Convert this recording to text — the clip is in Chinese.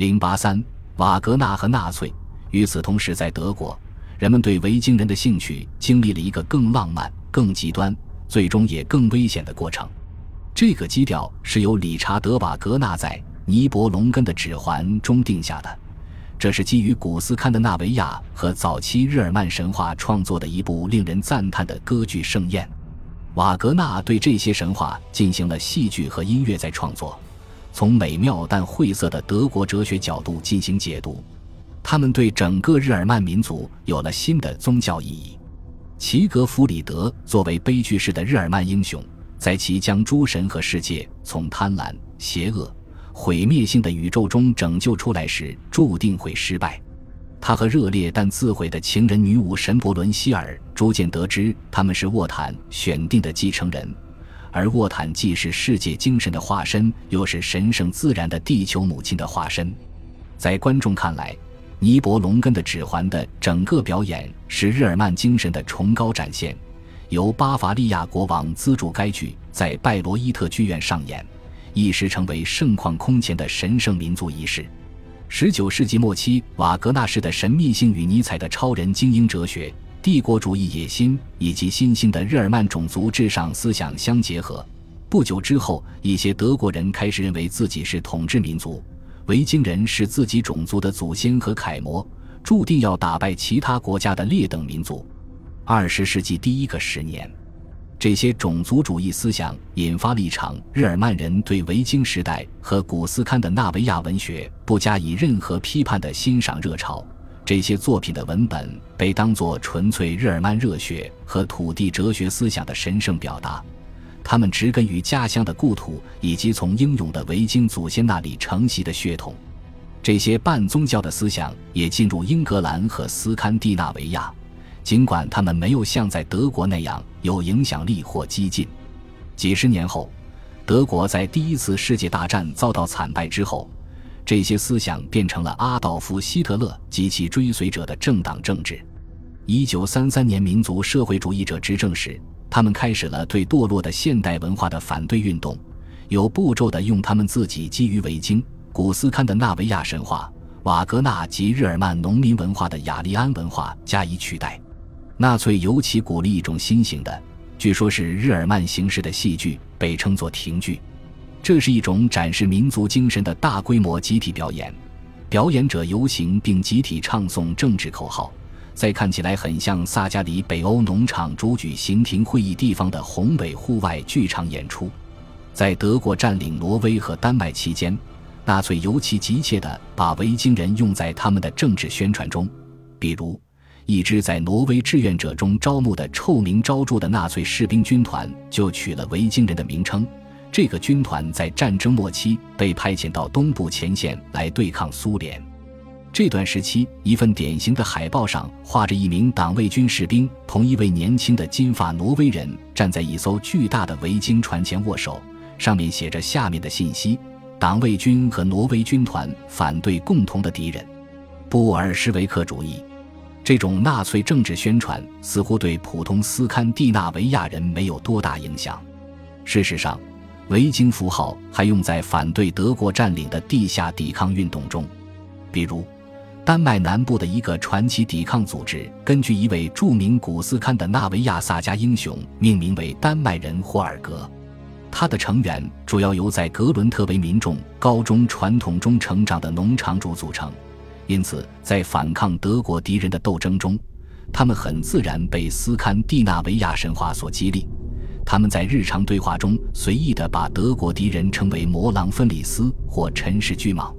零八三，瓦格纳和纳粹。与此同时，在德国，人们对维京人的兴趣经历了一个更浪漫、更极端，最终也更危险的过程。这个基调是由理查德·瓦格纳在《尼伯龙根的指环》中定下的。这是基于古斯堪的纳维亚和早期日耳曼神话创作的一部令人赞叹的歌剧盛宴。瓦格纳对这些神话进行了戏剧和音乐再创作，从美妙但晦涩的德国哲学角度进行解读。他们对整个日耳曼民族有了新的宗教意义。齐格弗里德作为悲剧式的日耳曼英雄，在其将诸神和世界从贪婪、邪恶。毁灭性的宇宙中拯救出来时，注定会失败。他和热烈但自毁的情人女武神伯伦希尔逐渐得知，他们是沃坦选定的继承人，而沃坦既是世界精神的化身，又是神圣自然的地球母亲的化身。在观众看来，尼伯龙根的指环的整个表演是日耳曼精神的崇高展现。由巴伐利亚国王资助该剧在拜罗伊特剧院上演。一时成为盛况空前的神圣民族仪式。十九世纪末期，瓦格纳式的神秘性与尼采的超人精英哲学、帝国主义野心以及新兴的日耳曼种族至上思想相结合。不久之后，一些德国人开始认为自己是统治民族，维京人是自己种族的祖先和楷模，注定要打败其他国家的劣等民族。二十世纪第一个十年。这些种族主义思想引发了一场日耳曼人对维京时代和古斯堪的纳维亚文学不加以任何批判的欣赏热潮。这些作品的文本被当作纯粹日耳曼热血和土地哲学思想的神圣表达，他们植根于家乡的故土以及从英勇的维京祖先那里承袭的血统。这些半宗教的思想也进入英格兰和斯堪的纳维亚。尽管他们没有像在德国那样有影响力或激进，几十年后，德国在第一次世界大战遭到惨败之后，这些思想变成了阿道夫·希特勒及其追随者的政党政治。一九三三年，民族社会主义者执政时，他们开始了对堕落的现代文化的反对运动，有步骤地用他们自己基于维京、古斯堪的纳维亚神话、瓦格纳及日耳曼农民文化的雅利安文化加以取代。纳粹尤其鼓励一种新型的，据说是日耳曼形式的戏剧，被称作庭剧。这是一种展示民族精神的大规模集体表演，表演者游行并集体唱诵政治口号，在看起来很像萨加里北欧农场主举行庭会议地方的宏伟户外剧场演出。在德国占领挪威和丹麦期间，纳粹尤其急切地把维京人用在他们的政治宣传中，比如。一支在挪威志愿者中招募的臭名昭著的纳粹士兵军团，就取了维京人的名称。这个军团在战争末期被派遣到东部前线来对抗苏联。这段时期，一份典型的海报上画着一名党卫军士兵同一位年轻的金发挪威人站在一艘巨大的维京船前握手，上面写着下面的信息：党卫军和挪威军团反对共同的敌人——布尔什维克主义。这种纳粹政治宣传似乎对普通斯堪的纳维亚人没有多大影响。事实上，维京符号还用在反对德国占领的地下抵抗运动中。比如，丹麦南部的一个传奇抵抗组织，根据一位著名古斯堪的纳维亚萨迦英雄命名为丹麦人霍尔格。他的成员主要由在格伦特维民众高中传统中成长的农场主组成。因此，在反抗德国敌人的斗争中，他们很自然被斯堪的纳维亚神话所激励。他们在日常对话中随意地把德国敌人称为“魔狼芬里斯”或“尘世巨蟒”。